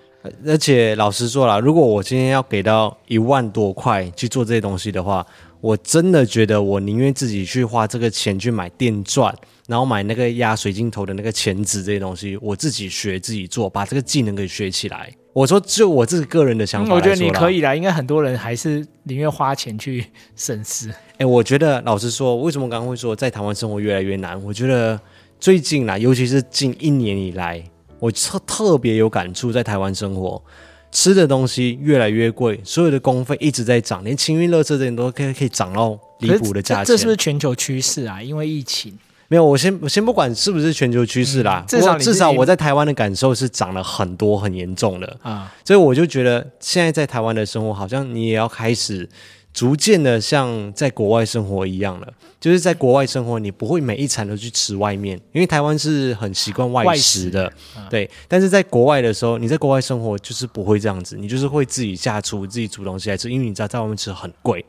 而且老实说啦，如果我今天要给到一万多块去做这些东西的话，我真的觉得我宁愿自己去花这个钱去买电钻。然后买那个压水晶头的那个钳子这些东西，我自己学自己做，把这个技能给学起来。我说，就我自己个人的想法，嗯，我觉得你可以啦。应该很多人还是宁愿花钱去省事。(laughs) 哎，我觉得老实说，为什么刚刚会说在台湾生活越来越难？我觉得最近啦，尤其是近一年以来，我特特别有感触，在台湾生活，吃的东西越来越贵，所有的工费一直在涨，连清运垃圾这些都可以可以涨到离谱的价钱。这是不是全球趋势啊？因为疫情。没有，我先我先不管是不是全球趋势啦，嗯、至少至少我在台湾的感受是涨了很多很严重的啊，所以我就觉得现在在台湾的生活好像你也要开始逐渐的像在国外生活一样了，就是在国外生活你不会每一餐都去吃外面，因为台湾是很习惯外食的，食啊、对，但是在国外的时候，你在国外生活就是不会这样子，你就是会自己下厨自己煮东西来吃，因为你知道在外面吃很贵。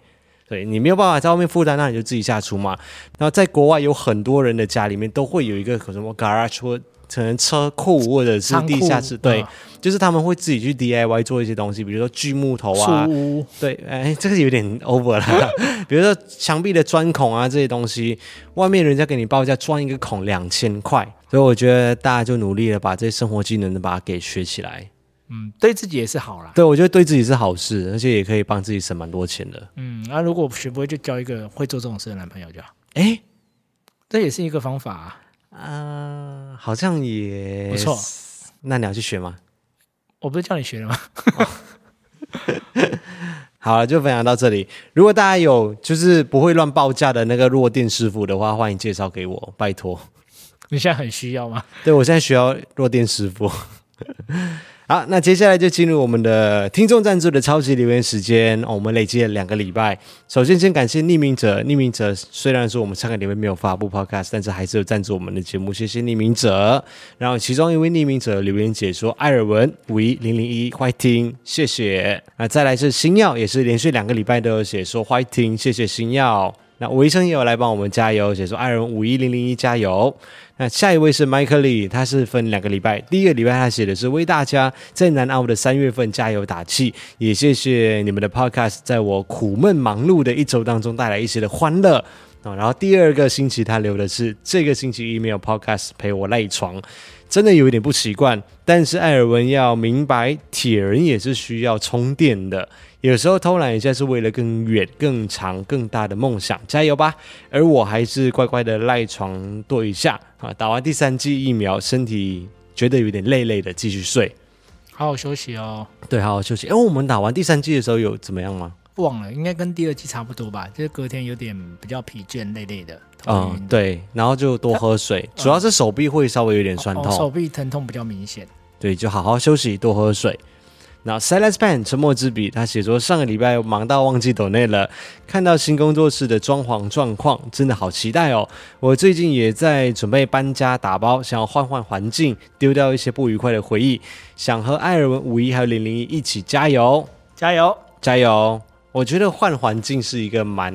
对，你没有办法在外面负担，那你就自己下厨嘛。然后在国外有很多人的家里面都会有一个什么 garage 或可能车库或者是地下室，对，嗯、就是他们会自己去 DIY 做一些东西，比如说锯木头啊，对，哎，这个有点 over 了。(laughs) 比如说墙壁的钻孔啊这些东西，外面人家给你报价钻一个孔两千块，所以我觉得大家就努力的把这些生活技能的把它给学起来。嗯，对自己也是好啦。对，我觉得对自己是好事，而且也可以帮自己省蛮多钱的。嗯，那、啊、如果学不会，就交一个会做这种事的男朋友就好。哎，这也是一个方法啊。呃、好像也不错。那你要去学吗？我不是叫你学了吗？哦、(laughs) 好了，就分享到这里。如果大家有就是不会乱报价的那个弱电师傅的话，欢迎介绍给我，拜托。你现在很需要吗？对，我现在需要弱电师傅。好，那接下来就进入我们的听众赞助的超级留言时间。我们累积了两个礼拜，首先先感谢匿名者。匿名者虽然说我们上个礼拜没有发布 Podcast，但是还是有赞助我们的节目，谢谢匿名者。然后其中一位匿名者留言解说：艾尔文五一零零一欢迎听，谢谢。那再来是星耀，也是连续两个礼拜都有写说欢迎听，谢谢星耀。那维生也有来帮我们加油，写说爱人五一零零一加油。那下一位是麦克利，他是分两个礼拜，第一个礼拜他写的是为大家在南澳的三月份加油打气，也谢谢你们的 podcast 在我苦闷忙碌的一周当中带来一些的欢乐。然后第二个星期他留的是这个星期 email podcast 陪我赖床，真的有一点不习惯，但是艾尔文要明白，铁人也是需要充电的。有时候偷懒一下是为了更远、更长、更大的梦想，加油吧！而我还是乖乖的赖床多一下啊！打完第三剂疫苗，身体觉得有点累累的，继续睡，好好休息哦。对，好好休息。哎，我们打完第三剂的时候有怎么样吗？忘了，应该跟第二剂差不多吧。就是隔天有点比较疲倦、累累的。嗯，对，然后就多喝水，主要是手臂会稍微有点酸痛，手臂疼痛比较明显。对，就好好休息，多喝水。那 Silence Pen 沉默之笔，他写说上个礼拜忙到忘记抖内了，看到新工作室的装潢状况，真的好期待哦！我最近也在准备搬家打包，想要换换环境，丢掉一些不愉快的回忆，想和艾尔文、五一还有零零一一起加油，加油，加油！我觉得换环境是一个蛮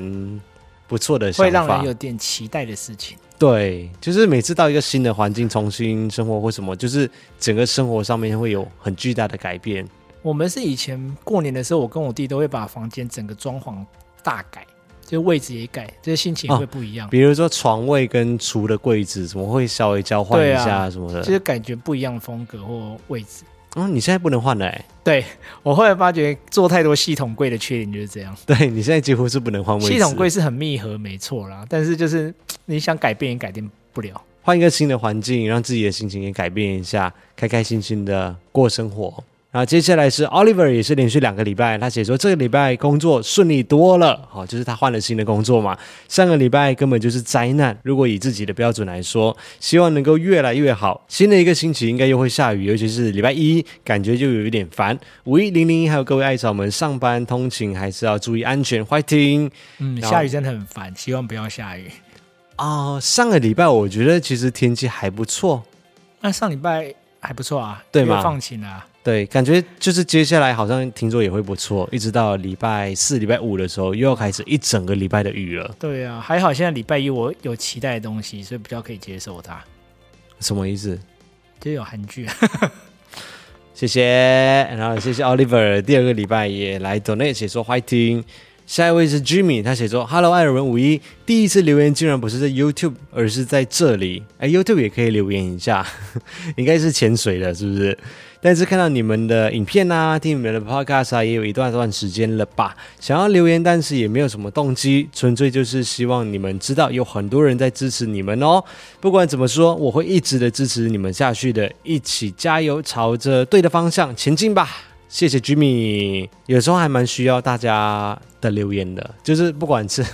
不错的想法，会让人有点期待的事情。对，就是每次到一个新的环境重新生活或什么，就是整个生活上面会有很巨大的改变。我们是以前过年的时候，我跟我弟都会把房间整个装潢大改，就位置也改，这心情会不一样。哦，比如说床位跟厨的柜子，怎么会稍微交换一下什么的，啊，就是感觉不一样的风格或位置。哦，你现在不能换了欸。对，我后来发觉做太多系统柜的缺点就是这样。(laughs) 对，你现在几乎是不能换位置。系统柜是很密合，没错啦，但是就是 (tsk) 你想改变也改变不了。换一个新的环境，让自己的心情也改变一下，开开心心的过生活。然后接下来是 Oliver，也是连续两个礼拜，他写说这个礼拜工作顺利多了，好，就是他换了新的工作嘛。上个礼拜根本就是灾难，如果以自己的标准来说，希望能够越来越好。新的一个星期应该又会下雨，尤其是礼拜一，感觉就有一点烦。五一零零一还有各位爱草们，上班通勤还是要注意安全，Fighting！嗯，下雨真的很烦，希望不要下雨。哦，上个礼拜我觉得其实天气还不错，那上礼拜还不错啊，对吗？放晴啊。对，感觉就是接下来好像听说也会不错，一直到礼拜四、礼拜五的时候，又要开始一整个礼拜的雨了。对啊，还好现在礼拜一我有期待的东西，所以比较可以接受它。什么意思？就有韩剧。(laughs) 谢谢，然后谢谢 Oliver，第二个礼拜也来 donate 写说 fighting。下一位是 Jimmy，他写说：“Hello，艾尔文五一，第一次留言竟然不是在 YouTube，而是在这里。哎，YouTube 也可以留言一下，(laughs) 应该是潜水的，是不是？但是看到你们的影片啊，听你们的 Podcast 啊，也有一段段时间了吧？想要留言，但是也没有什么动机，纯粹就是希望你们知道有很多人在支持你们哦。不管怎么说，我会一直的支持你们下去的，一起加油，朝着对的方向前进吧。”谢谢 Jimmy，有时候还蛮需要大家的留言的，就是不管是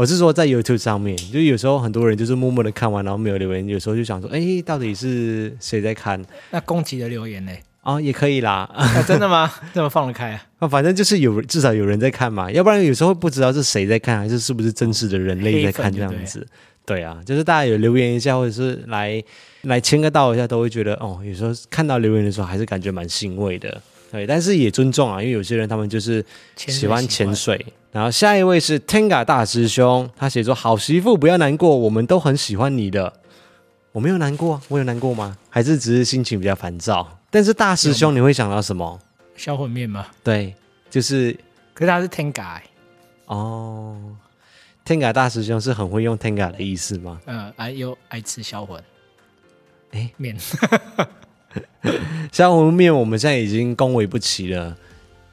我是说在 YouTube 上面，就有时候很多人就是默默的看完然后没有留言，有时候就想说，哎，到底是谁在看？那攻击的留言呢？哦，也可以啦。啊、真的吗？这么放得开啊？啊，(laughs) 反正就是有至少有人在看嘛，要不然有时候不知道是谁在看，还是是不是真实的人类在看这样子。对啊，就是大家有留言一下，或者是来来签个到一下，都会觉得哦，有时候看到留言的时候，还是感觉蛮欣慰的。对，但是也尊重啊，因为有些人他们就是喜欢潜水。然后下一位是 Tenga 大师兄，他写说：“好媳妇不要难过，我们都很喜欢你的。”我没有难过，我有难过吗？还是只是心情比较烦躁？但是大师兄，你会想到什么？销魂面吗？对，就是。可是他是 Tenga、欸、哦，Tenga 大师兄是很会用 Tenga 的意思吗？嗯，爱又爱吃销魂，哎，面。(laughs) (laughs) 销魂面我们现在已经恭维不起了，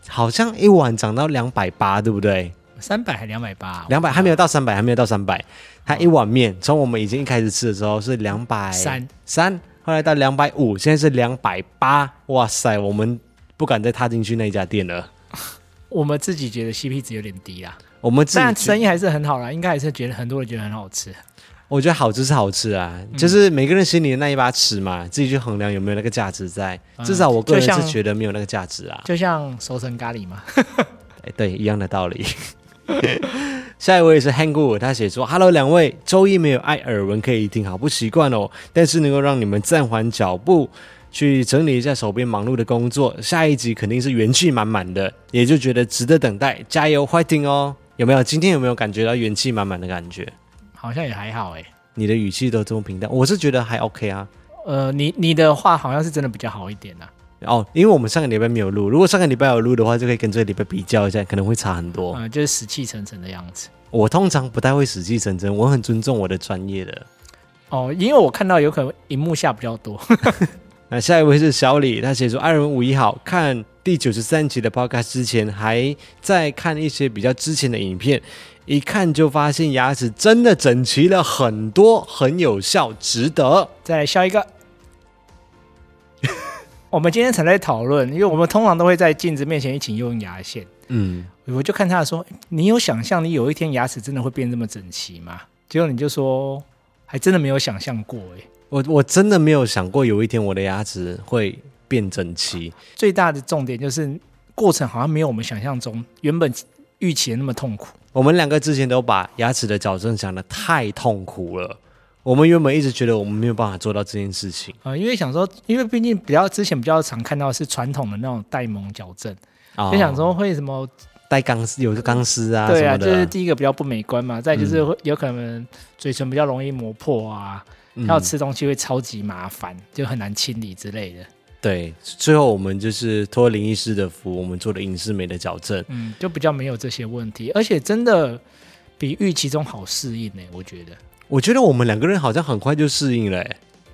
好像一碗涨到两百八，对不对？三百还两百八？两百还没有到三百，还没有到三百。它一碗面从我们已经一开始吃的时候是两百三三，后来到两百五，现在是两百八。哇塞，我们不敢再踏进去那家店了。(laughs) 我们自己觉得 CP 值有点低啦，我们自己但生意还是很好啦，应该还是觉得很多人觉得很好吃。我觉得好吃是好吃啊，嗯、就是每个人心里的那一把尺嘛，自己去衡量有没有那个价值在。嗯、至少我个人是觉得没有那个价值啊，就像熟成咖喱嘛。(laughs) 对，一样的道理。(laughs) 下一位是 Hangul，他写说：“Hello，两位，周一没有艾尔文可以听，好不习惯哦。但是能够让你们暂缓脚步，去整理一下手边忙碌的工作，下一集肯定是元气满满的，也就觉得值得等待。加油，Fighting 哦！有没有？今天有没有感觉到元气满满的感觉？”好像也还好哎，你的语气都这么平淡，我是觉得还 OK 啊。呃，你你的话好像是真的比较好一点呐、啊。哦，因为我们上个礼拜没有录，如果上个礼拜有录的话，就可以跟这个礼拜比较一下，可能会差很多。嗯，就是死气沉沉的样子。我通常不太会死气沉沉，我很尊重我的专业的。哦，因为我看到有可能荧幕下比较多。那下一位是小李，他写说：“艾伦五一好，看第九十三集的 Podcast 之前，还在看一些比较之前的影片。”一看就发现牙齿真的整齐了很多，很有效，值得。再来笑一个。我们今天才在讨论，因为我们通常都会在镜子面前一起用牙线。嗯，我就看他说：“你有想象你有一天牙齿真的会变这么整齐吗？”结果你就说：“还真的没有想象过。”哎，我我真的没有想过有一天我的牙齿会变整齐。最大的重点就是过程好像没有我们想象中原本预期的那么痛苦。我们两个之前都把牙齿的矫正想得太痛苦了。我们原本一直觉得我们没有办法做到这件事情啊、呃，因为想说，因为毕竟比较之前比较常看到是传统的那种带蒙矫正，哦、就想说会什么带钢丝，有个钢丝啊，对啊，就是第一个比较不美观嘛。再就是会有可能嘴唇比较容易磨破啊，还有、嗯、吃东西会超级麻烦，就很难清理之类的。对，最后我们就是托林医师的福，我们做了隐适美的矫正，嗯，就比较没有这些问题，而且真的比预期中好适应呢，我觉得。我觉得我们两个人好像很快就适应了，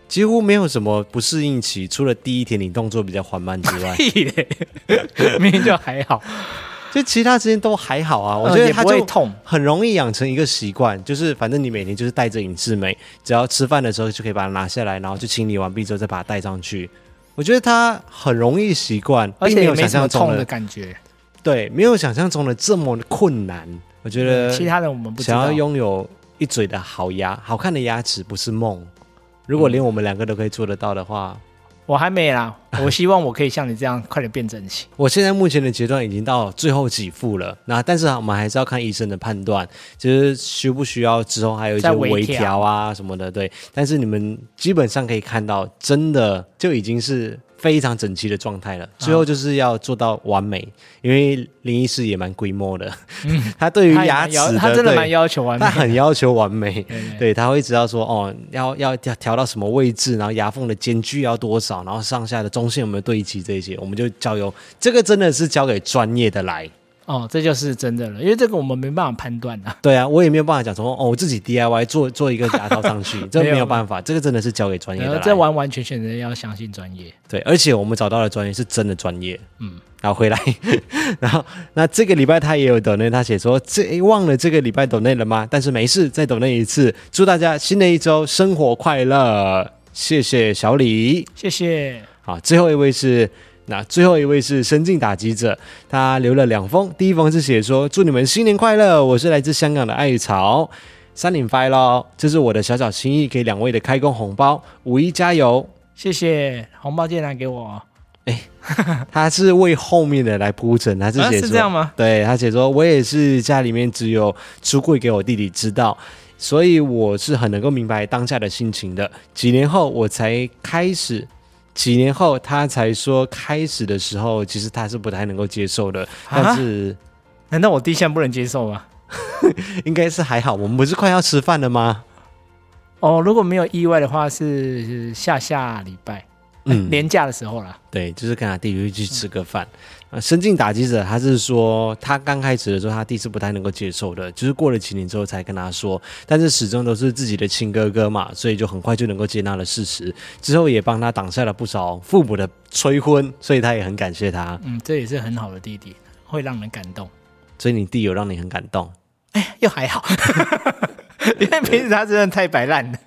几乎没有什么不适应期，除了第一天你动作比较缓慢之外，明明就还好，就其他时间都还好啊。我觉得它就痛，很容易养成一个习惯，就是反正你每天就是带着隐适美，只要吃饭的时候就可以把它拿下来，然后就清理完毕之后再把它戴上去。我觉得它很容易习惯，而且没有想象中的感觉。对，没有想象中的这么困难。我觉得其他的我们不想要拥有。一嘴的好牙，好看的牙齿不是梦。如果连我们两个都可以做得到的话，我还没啦。我希望我可以像你这样快点变整齐。(laughs) 我现在目前的阶段已经到最后几副了，那但是我们还是要看医生的判断，就是需不需要之后还有一些微调啊什么的。对，但是你们基本上可以看到，真的就已经是。非常整齐的状态了，最后就是要做到完美，啊、因为林医师也蛮规模的，嗯、(laughs) 他对于牙齿，他真的蛮要求完美，他很要求完美，对，他会知道说，哦，要要要调到什么位置，然后牙缝的间距要多少，然后上下的中线有没有对齐，这些我们就交由这个真的是交给专业的来。哦，这就是真的了，因为这个我们没办法判断啊。对啊，我也没有办法讲说哦，我自己 DIY 做做一个牙套上去，(laughs) 这没有办法，这个真的是交给专业的。这完完全全的要相信专业。对，而且我们找到的专业是真的专业。嗯，然后回来，(laughs) 然后那这个礼拜他也有抖内，他写说这忘了这个礼拜抖内了吗？但是没事，再抖内一次，祝大家新的一周生活快乐，谢谢小李，谢谢。好，最后一位是。那最后一位是深进打击者，他留了两封，第一封是写说祝你们新年快乐，我是来自香港的艾草，三点 five 咯，这是我的小小心意，给两位的开工红包，五一加油，谢谢，红包借来给我，哎，(laughs) 他是为后面的来铺陈，他是写说、啊、是这样吗？对，他写说我也是家里面只有出柜给我弟弟知道，所以我是很能够明白当下的心情的，几年后我才开始。几年后，他才说开始的时候，其实他是不太能够接受的。但是，难道我弟现在不能接受吗？(laughs) 应该是还好。我们不是快要吃饭了吗？哦，如果没有意外的话，是下下礼拜，嗯，年假的时候啦。对，就是跟他弟弟去吃个饭。嗯深进打击者，他是说他刚开始的时候，他弟是不太能够接受的，就是过了几年之后才跟他说，但是始终都是自己的亲哥哥嘛，所以就很快就能够接纳了事实。之后也帮他挡下了不少父母的催婚，所以他也很感谢他。嗯，这也是很好的弟弟，会让人感动。所以你弟有让你很感动？哎，又还好，(laughs) 因为平时他真的太摆烂了。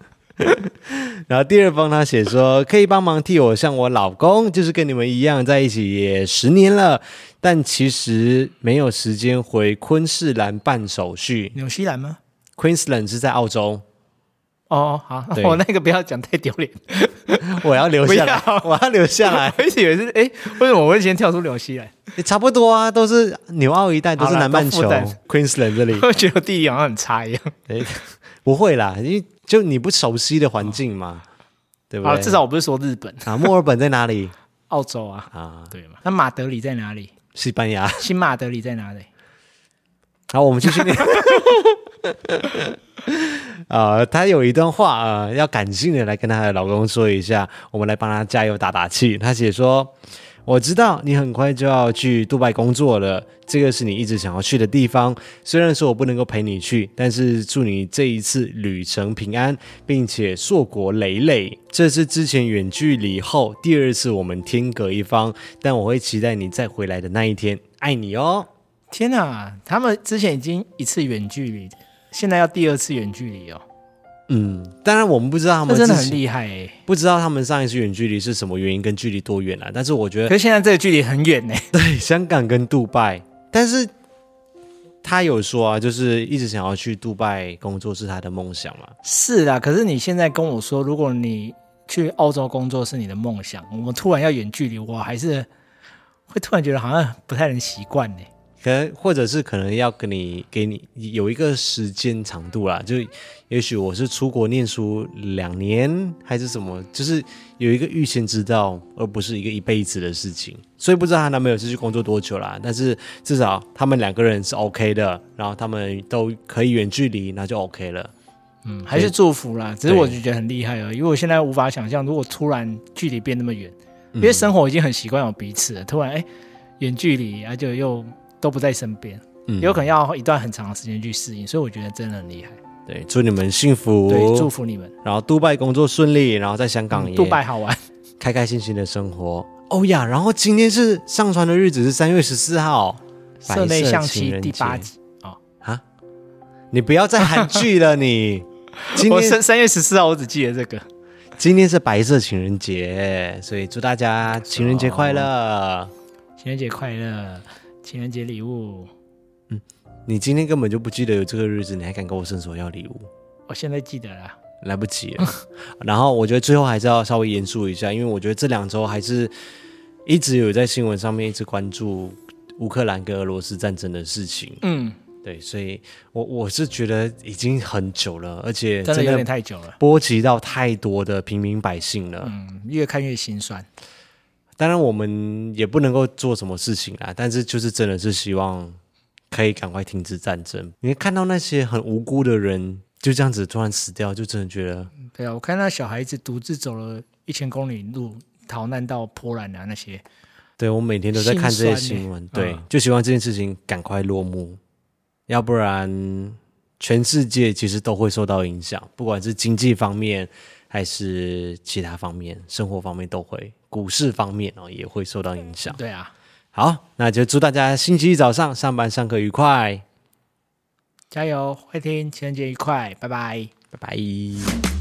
然后第二封他写说，可以帮忙替我向我老公，就是跟你们一样在一起也十年了，但其实没有时间回昆士兰办手续。纽西兰吗？Queensland 是在澳洲。哦，好，我、哦、那个不要讲太丢脸，我要留下来，(laughs) 要我要留下来。(laughs) 我一直以为是，哎，为什么我会先跳出纽西兰？也差不多啊，都是纽澳一带，都是南半球。Queensland 这里，(laughs) 我觉得我地理好像很差一样。哎，不会啦，因为。就你不熟悉的环境嘛，哦、对不对？至少我不是说日本啊。墨尔本在哪里？(laughs) 澳洲啊啊，对嘛？那马德里在哪里？西班牙。新马德里在哪里？好，我们继续念。啊、(laughs) 呃，她有一段话啊、呃，要感性的来跟她的老公说一下，我们来帮她加油打打气。她写说。我知道你很快就要去杜拜工作了，这个是你一直想要去的地方。虽然说我不能够陪你去，但是祝你这一次旅程平安，并且硕果累累。这是之前远距离后第二次我们天隔一方，但我会期待你再回来的那一天。爱你哦！天哪，他们之前已经一次远距离，现在要第二次远距离哦。嗯，当然我们不知道他们真的很厉害哎，不知道他们上一次远距离是什么原因，跟距离多远啊？但是我觉得，可是现在这个距离很远呢。(laughs) 对，香港跟杜拜，但是他有说啊，就是一直想要去杜拜工作是他的梦想嘛。是啊，可是你现在跟我说，如果你去澳洲工作是你的梦想，我们突然要远距离，我还是会突然觉得好像不太能习惯呢。可能或者是可能要跟你给你有一个时间长度啦，就也许我是出国念书两年还是什么，就是有一个预先知道，而不是一个一辈子的事情。所以不知道她男朋友是去工作多久啦，但是至少他们两个人是 OK 的，然后他们都可以远距离，那就 OK 了。嗯，还是祝福啦。只是我就觉得很厉害哦，因为我现在无法想象，如果突然距离变那么远，因为生活已经很习惯有彼此了，突然哎远距离，而且又。都不在身边，嗯，有可能要一段很长的时间去适应，所以我觉得真的很厉害。对，祝你们幸福，对，祝福你们。然后杜拜工作顺利，然后在香港也杜拜好玩，开开心心的生活。哦呀，然后今天是上传的日子是三月十四号，社内相亲第八集哦啊！你不要再喊剧了，(laughs) 你今天三三月十四号，我只记得这个。今天是白色情人节，所以祝大家情人节快乐，情人节快乐。情人节礼物，嗯，你今天根本就不记得有这个日子，你还敢跟我伸手要礼物？我现在记得了，来不及了。(laughs) 然后我觉得最后还是要稍微严肃一下，因为我觉得这两周还是一直有在新闻上面一直关注乌克兰跟俄罗斯战争的事情。嗯，对，所以我我是觉得已经很久了，而且真的有点太久了，波及到太多的平民百姓了。嗯，越看越心酸。当然，我们也不能够做什么事情啦，但是就是真的是希望可以赶快停止战争。你看到那些很无辜的人就这样子突然死掉，就真的觉得……对啊，我看那小孩子独自走了一千公里路逃难到波兰啊，那些……对，我每天都在看这些新闻，对，嗯，就希望这件事情赶快落幕，要不然全世界其实都会受到影响，不管是经济方面。还是其他方面，生活方面都会，股市方面哦也会受到影响。对啊，好，那就祝大家星期一早上上班上课愉快，加油，会听情人节愉快，拜拜，拜拜。